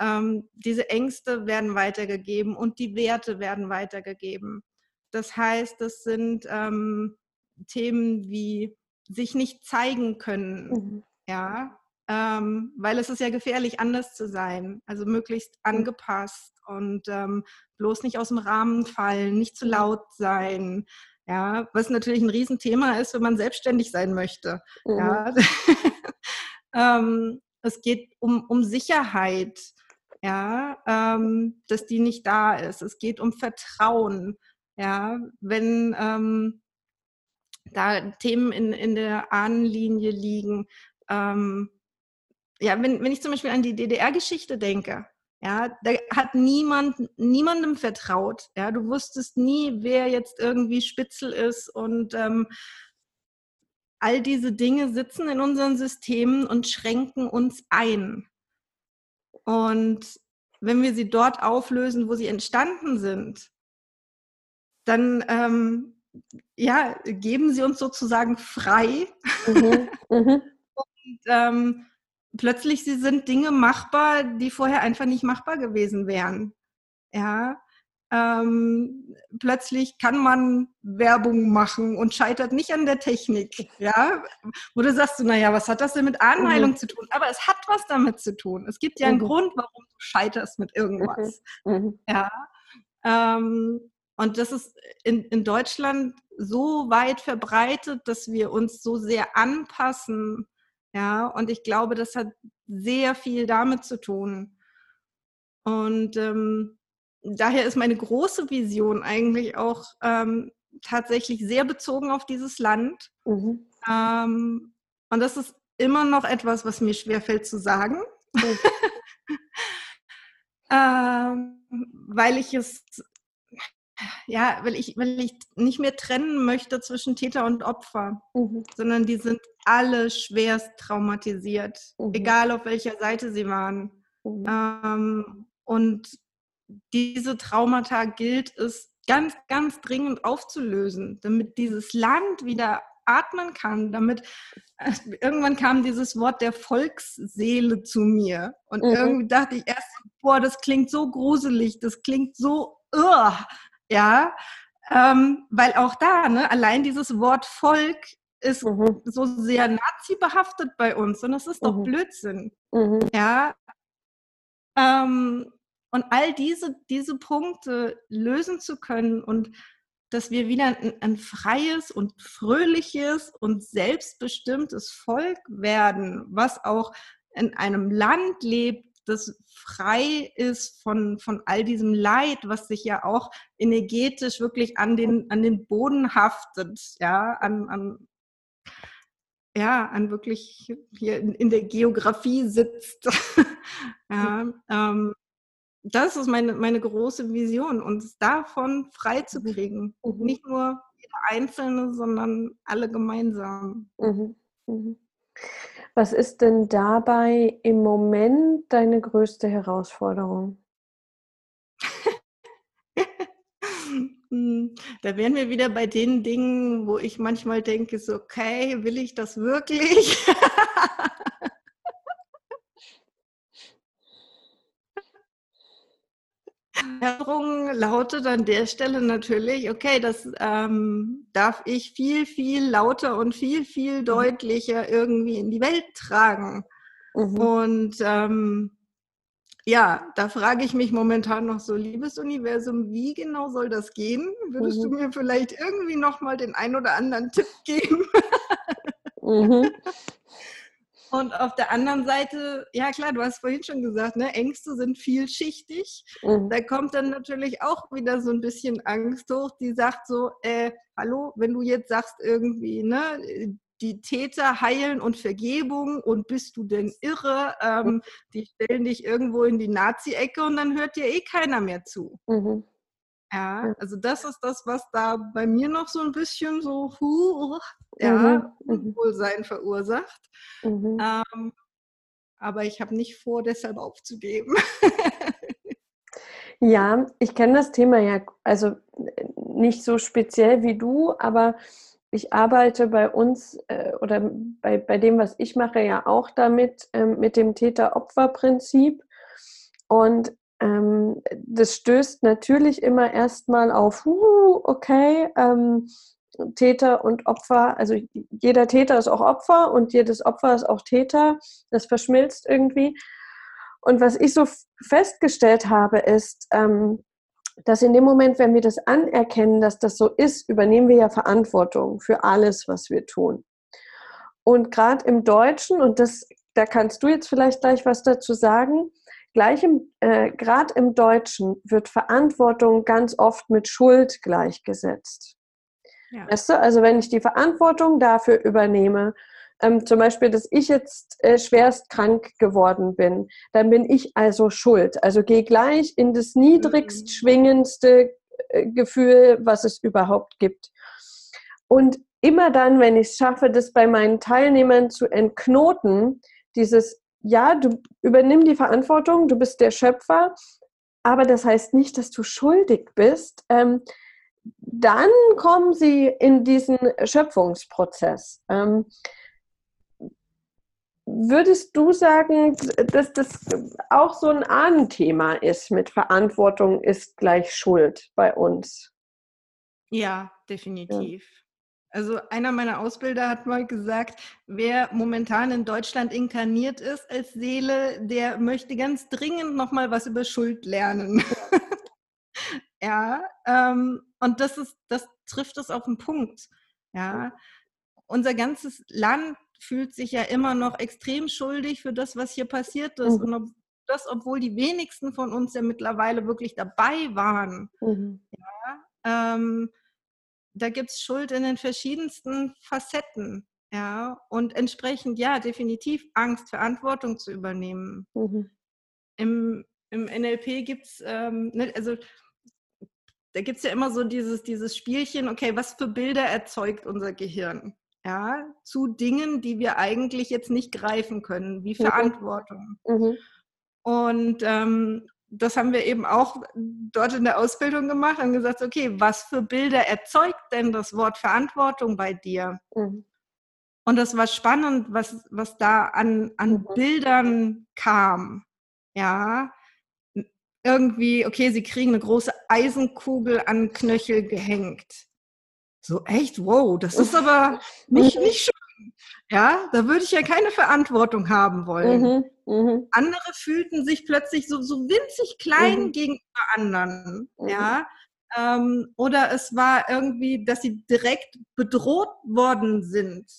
Ähm, diese Ängste werden weitergegeben und die Werte werden weitergegeben. Das heißt, das sind ähm, Themen wie sich nicht zeigen können, mhm. ja, ähm, weil es ist ja gefährlich, anders zu sein, also möglichst mhm. angepasst und ähm, bloß nicht aus dem Rahmen fallen, nicht zu laut sein, ja, was natürlich ein Riesenthema ist, wenn man selbstständig sein möchte. Mhm. Ja. ähm, es geht um, um Sicherheit, ja, ähm, dass die nicht da ist. Es geht um Vertrauen, ja, wenn ähm, da Themen in, in der Ahnenlinie liegen. Ähm, ja, wenn, wenn ich zum Beispiel an die DDR-Geschichte denke, ja, da hat niemand, niemandem vertraut. Ja, du wusstest nie, wer jetzt irgendwie Spitzel ist und ähm, all diese Dinge sitzen in unseren Systemen und schränken uns ein. Und wenn wir sie dort auflösen, wo sie entstanden sind, dann ähm, ja, geben sie uns sozusagen frei. Mhm. Mhm. und ähm, plötzlich sind Dinge machbar, die vorher einfach nicht machbar gewesen wären. Ja, ähm, plötzlich kann man Werbung machen und scheitert nicht an der Technik. Ja, wo du sagst, naja, was hat das denn mit Anheilung mhm. zu tun? Aber es hat was damit zu tun. Es gibt ja einen mhm. Grund, warum du scheiterst mit irgendwas. Mhm. mhm. Ja, ähm, und das ist in, in Deutschland so weit verbreitet, dass wir uns so sehr anpassen ja, und ich glaube, das hat sehr viel damit zu tun. Und ähm, daher ist meine große Vision eigentlich auch ähm, tatsächlich sehr bezogen auf dieses Land. Mhm. Ähm, und das ist immer noch etwas, was mir schwerfällt zu sagen. Mhm. weil ich es ja, weil ich, weil ich nicht mehr trennen möchte zwischen Täter und Opfer, mhm. sondern die sind alle schwerst traumatisiert, mhm. egal auf welcher Seite sie waren. Mhm. Ähm, und diese Traumata gilt es ganz, ganz dringend aufzulösen, damit dieses Land wieder atmen kann, damit äh, irgendwann kam dieses Wort der Volksseele zu mir und mhm. irgendwie dachte ich erst, boah, das klingt so gruselig, das klingt so, uh, ja, ähm, weil auch da, ne, allein dieses Wort Volk ist mhm. so sehr Nazi behaftet bei uns und das ist doch mhm. Blödsinn. Mhm. Ja. Ähm, und all diese, diese Punkte lösen zu können und dass wir wieder ein, ein, freies und fröhliches und selbstbestimmtes Volk werden, was auch in einem Land lebt, das frei ist von, von all diesem Leid, was sich ja auch energetisch wirklich an den, an den Boden haftet, ja, an, an, ja, an wirklich hier in, in der Geografie sitzt. ja, ähm, das ist meine, meine große Vision, uns davon frei zu mhm. kriegen. Mhm. Nicht nur jeder Einzelne, sondern alle gemeinsam. Mhm. Mhm. Was ist denn dabei im Moment deine größte Herausforderung? Hm, da wären wir wieder bei den Dingen, wo ich manchmal denke, so, okay, will ich das wirklich? Forderung lautet an der Stelle natürlich, okay, das ähm, darf ich viel, viel lauter und viel, viel mhm. deutlicher irgendwie in die Welt tragen. Mhm. Und ähm, ja, da frage ich mich momentan noch so, liebes Universum, wie genau soll das gehen? Würdest mhm. du mir vielleicht irgendwie noch mal den ein oder anderen Tipp geben? mhm. Und auf der anderen Seite, ja klar, du hast vorhin schon gesagt, ne, Ängste sind vielschichtig. Mhm. Da kommt dann natürlich auch wieder so ein bisschen Angst hoch, die sagt so, äh, hallo, wenn du jetzt sagst irgendwie, ne, die Täter heilen und Vergebung und bist du denn irre? Ähm, die stellen dich irgendwo in die Nazi-Ecke und dann hört dir eh keiner mehr zu. Mhm. Ja, also das ist das, was da bei mir noch so ein bisschen so huh, ja, mhm. mhm. Unwohlsein verursacht. Mhm. Ähm, aber ich habe nicht vor, deshalb aufzugeben. ja, ich kenne das Thema ja, also nicht so speziell wie du, aber ich arbeite bei uns äh, oder bei, bei dem, was ich mache, ja auch damit, ähm, mit dem Täter-Opfer-Prinzip. Und ähm, das stößt natürlich immer erstmal auf, uh, okay, ähm, Täter und Opfer, also jeder Täter ist auch Opfer und jedes Opfer ist auch Täter. Das verschmilzt irgendwie. Und was ich so festgestellt habe, ist, ähm, dass in dem Moment, wenn wir das anerkennen, dass das so ist, übernehmen wir ja Verantwortung für alles, was wir tun. Und gerade im Deutschen, und das, da kannst du jetzt vielleicht gleich was dazu sagen, gleich im, äh, gerade im Deutschen wird Verantwortung ganz oft mit Schuld gleichgesetzt. Ja. Weißt du, also wenn ich die Verantwortung dafür übernehme, ähm, zum Beispiel, dass ich jetzt äh, schwerst krank geworden bin, dann bin ich also schuld. Also gehe gleich in das niedrigst mhm. schwingendste äh, Gefühl, was es überhaupt gibt. Und immer dann, wenn ich es schaffe, das bei meinen Teilnehmern zu entknoten, dieses, ja, du übernimm die Verantwortung, du bist der Schöpfer, aber das heißt nicht, dass du schuldig bist. Ähm, dann kommen sie in diesen Schöpfungsprozess. Ähm, Würdest du sagen, dass das auch so ein Ahnenthema ist mit Verantwortung ist gleich Schuld bei uns? Ja, definitiv. Ja. Also einer meiner Ausbilder hat mal gesagt, wer momentan in Deutschland inkarniert ist als Seele, der möchte ganz dringend noch mal was über Schuld lernen. ja, ähm, und das ist, das trifft es auf den Punkt. Ja, unser ganzes Land fühlt sich ja immer noch extrem schuldig für das, was hier passiert ist. Mhm. Und das, obwohl die wenigsten von uns ja mittlerweile wirklich dabei waren. Mhm. Ja, ähm, da gibt es Schuld in den verschiedensten Facetten. Ja, und entsprechend, ja, definitiv Angst, Verantwortung zu übernehmen. Mhm. Im, Im NLP gibt es, ähm, ne, also da gibt es ja immer so dieses, dieses Spielchen, okay, was für Bilder erzeugt unser Gehirn? ja, zu Dingen, die wir eigentlich jetzt nicht greifen können, wie mhm. Verantwortung. Mhm. Und ähm, das haben wir eben auch dort in der Ausbildung gemacht und gesagt, okay, was für Bilder erzeugt denn das Wort Verantwortung bei dir? Mhm. Und das war spannend, was, was da an, an mhm. Bildern kam. Ja, irgendwie, okay, sie kriegen eine große Eisenkugel an Knöchel gehängt. So, echt, wow, das ist aber nicht, mhm. nicht schön. Ja, da würde ich ja keine Verantwortung haben wollen. Mhm, mh. Andere fühlten sich plötzlich so, so winzig klein mhm. gegenüber anderen. Mhm. Ja, ähm, oder es war irgendwie, dass sie direkt bedroht worden sind,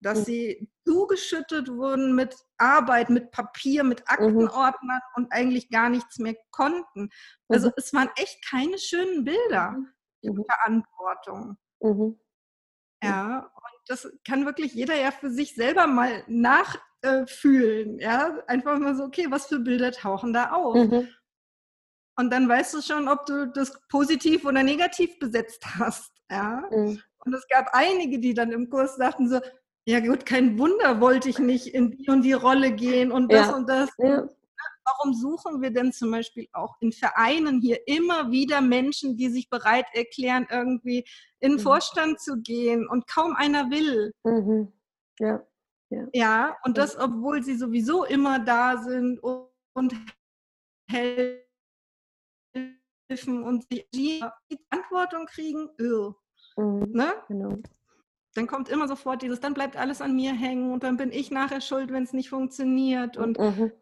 dass mhm. sie zugeschüttet wurden mit Arbeit, mit Papier, mit mhm. Aktenordnern und eigentlich gar nichts mehr konnten. Also es waren echt keine schönen Bilder. Verantwortung. Mhm. Ja, und das kann wirklich jeder ja für sich selber mal nachfühlen. Äh, ja, einfach mal so, okay, was für Bilder tauchen da auf? Mhm. Und dann weißt du schon, ob du das positiv oder negativ besetzt hast. Ja. Mhm. Und es gab einige, die dann im Kurs sagten so, ja gut, kein Wunder wollte ich nicht in die und die Rolle gehen und das ja. und das. Ja warum suchen wir denn zum Beispiel auch in Vereinen hier immer wieder Menschen, die sich bereit erklären, irgendwie in den mhm. Vorstand zu gehen und kaum einer will? Mhm. Ja. Ja. Ja, und das, obwohl sie sowieso immer da sind und, und helfen und die Verantwortung kriegen. Mhm. Ne? Genau. dann kommt immer sofort dieses, dann bleibt alles an mir hängen und dann bin ich nachher schuld, wenn es nicht funktioniert. Und mhm.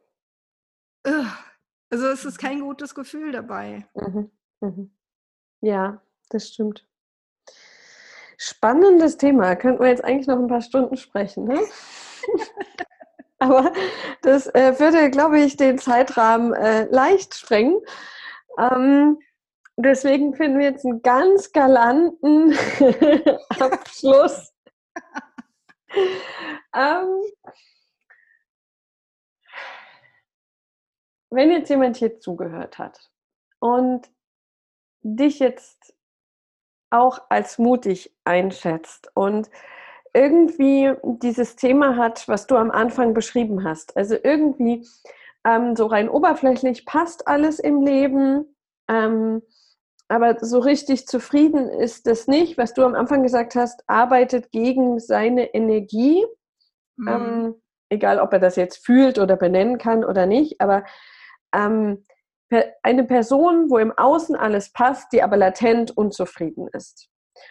also es ist kein gutes Gefühl dabei. Mhm. Mhm. Ja, das stimmt. Spannendes Thema. Könnten wir jetzt eigentlich noch ein paar Stunden sprechen, ne? Aber das äh, würde, glaube ich, den Zeitrahmen äh, leicht sprengen. Ähm, deswegen finden wir jetzt einen ganz galanten Abschluss. ähm, wenn jetzt jemand hier zugehört hat und dich jetzt auch als mutig einschätzt und irgendwie dieses Thema hat, was du am Anfang beschrieben hast. Also irgendwie ähm, so rein oberflächlich passt alles im Leben, ähm, aber so richtig zufrieden ist es nicht. Was du am Anfang gesagt hast, arbeitet gegen seine Energie. Mhm. Ähm, egal, ob er das jetzt fühlt oder benennen kann oder nicht, aber ähm, eine Person, wo im Außen alles passt, die aber latent unzufrieden ist.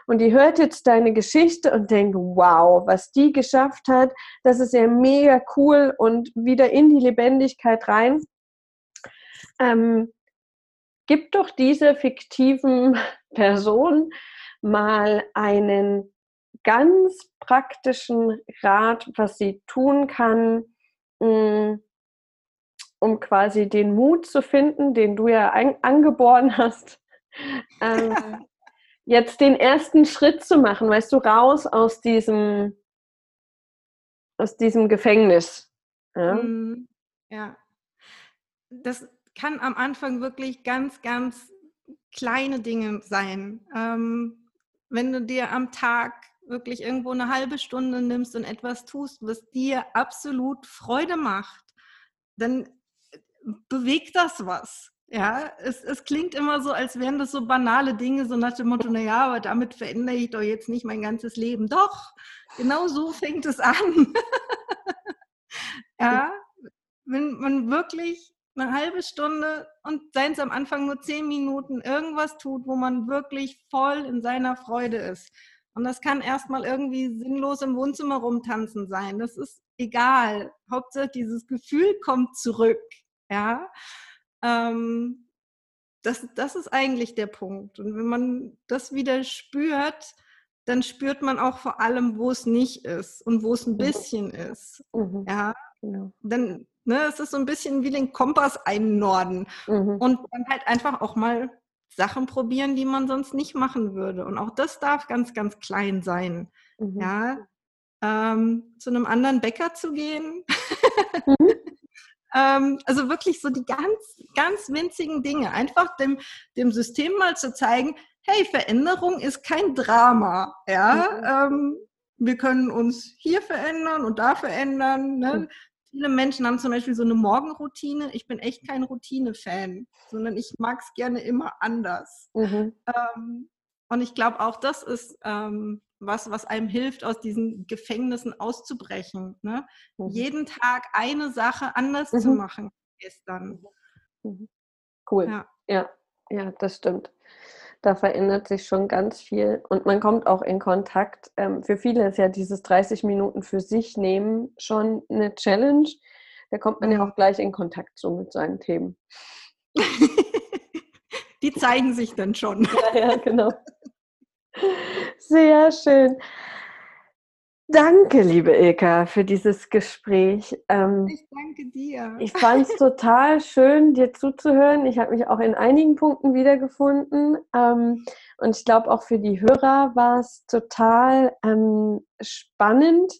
Und die hört jetzt deine Geschichte und denkt, wow, was die geschafft hat, das ist ja mega cool und wieder in die Lebendigkeit rein. Ähm, gib doch dieser fiktiven Person mal einen ganz praktischen Rat, was sie tun kann, mm, um quasi den Mut zu finden, den du ja angeboren hast, ähm, jetzt den ersten Schritt zu machen, weißt du, raus aus diesem, aus diesem Gefängnis. Ja. Mhm. ja. Das kann am Anfang wirklich ganz, ganz kleine Dinge sein. Ähm, wenn du dir am Tag wirklich irgendwo eine halbe Stunde nimmst und etwas tust, was dir absolut Freude macht, dann bewegt das was. Ja, es, es klingt immer so, als wären das so banale Dinge, so nach dem Motto, naja, aber damit verändere ich doch jetzt nicht mein ganzes Leben. Doch, genau so fängt es an. ja, wenn man wirklich eine halbe Stunde und seien es am Anfang nur zehn Minuten irgendwas tut, wo man wirklich voll in seiner Freude ist. Und das kann erstmal irgendwie sinnlos im Wohnzimmer rumtanzen sein. Das ist egal. Hauptsache dieses Gefühl kommt zurück. Ja. Ähm, das, das ist eigentlich der Punkt. Und wenn man das wieder spürt, dann spürt man auch vor allem, wo es nicht ist und wo es ein mhm. bisschen ist. Mhm. Ja, genau. dann ne, es ist so ein bisschen wie den Kompass einnorden mhm. und dann halt einfach auch mal Sachen probieren, die man sonst nicht machen würde. Und auch das darf ganz, ganz klein sein. Mhm. Ja, ähm, zu einem anderen Bäcker zu gehen. Ähm, also wirklich so die ganz, ganz winzigen Dinge. Einfach dem, dem System mal zu zeigen, hey, Veränderung ist kein Drama. Ja, mhm. ähm, wir können uns hier verändern und da verändern. Ne? Mhm. Viele Menschen haben zum Beispiel so eine Morgenroutine. Ich bin echt kein Routine-Fan, sondern ich mag es gerne immer anders. Mhm. Ähm, und ich glaube, auch das ist ähm, was, was einem hilft, aus diesen Gefängnissen auszubrechen. Ne? Mhm. Jeden Tag eine Sache anders mhm. zu machen gestern. Mhm. mhm. Cool. Ja. ja, ja, das stimmt. Da verändert sich schon ganz viel und man kommt auch in Kontakt. Ähm, für viele ist ja dieses 30 Minuten für sich nehmen schon eine Challenge. Da kommt man ja mhm. auch gleich in Kontakt so mit seinen Themen. Die zeigen sich dann schon. Ja, ja, genau. Sehr schön. Danke, liebe Ilka, für dieses Gespräch. Ähm, ich danke dir. Ich fand es total schön, dir zuzuhören. Ich habe mich auch in einigen Punkten wiedergefunden. Ähm, und ich glaube, auch für die Hörer war es total ähm, spannend.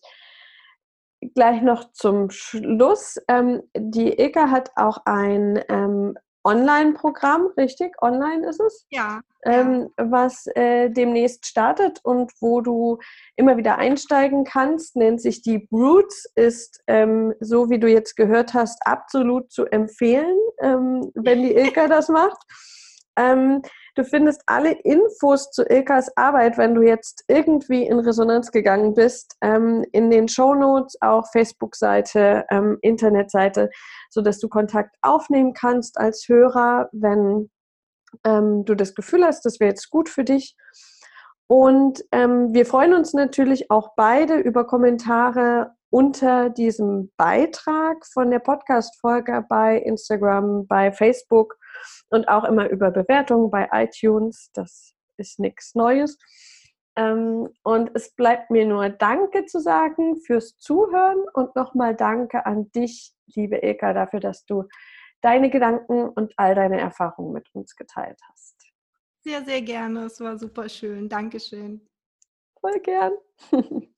Gleich noch zum Schluss. Ähm, die Ilka hat auch ein ähm, Online-Programm, richtig? Online ist es? Ja. Ähm, was äh, demnächst startet und wo du immer wieder einsteigen kannst, nennt sich die Brutes, ist, ähm, so wie du jetzt gehört hast, absolut zu empfehlen, ähm, wenn die Ilka das macht. Du findest alle Infos zu Ilkas Arbeit, wenn du jetzt irgendwie in Resonanz gegangen bist, ähm, in den Show Notes, auch Facebook-Seite, ähm, Internetseite, sodass du Kontakt aufnehmen kannst als Hörer, wenn ähm, du das Gefühl hast, das wäre jetzt gut für dich. Und ähm, wir freuen uns natürlich auch beide über Kommentare unter diesem Beitrag von der Podcast-Folge bei Instagram, bei Facebook und auch immer über Bewertungen bei iTunes. Das ist nichts Neues. Ähm, und es bleibt mir nur Danke zu sagen fürs Zuhören und nochmal Danke an dich, liebe Eka, dafür, dass du deine Gedanken und all deine Erfahrungen mit uns geteilt hast. Sehr, sehr gerne. Es war super schön. Dankeschön. Voll gern.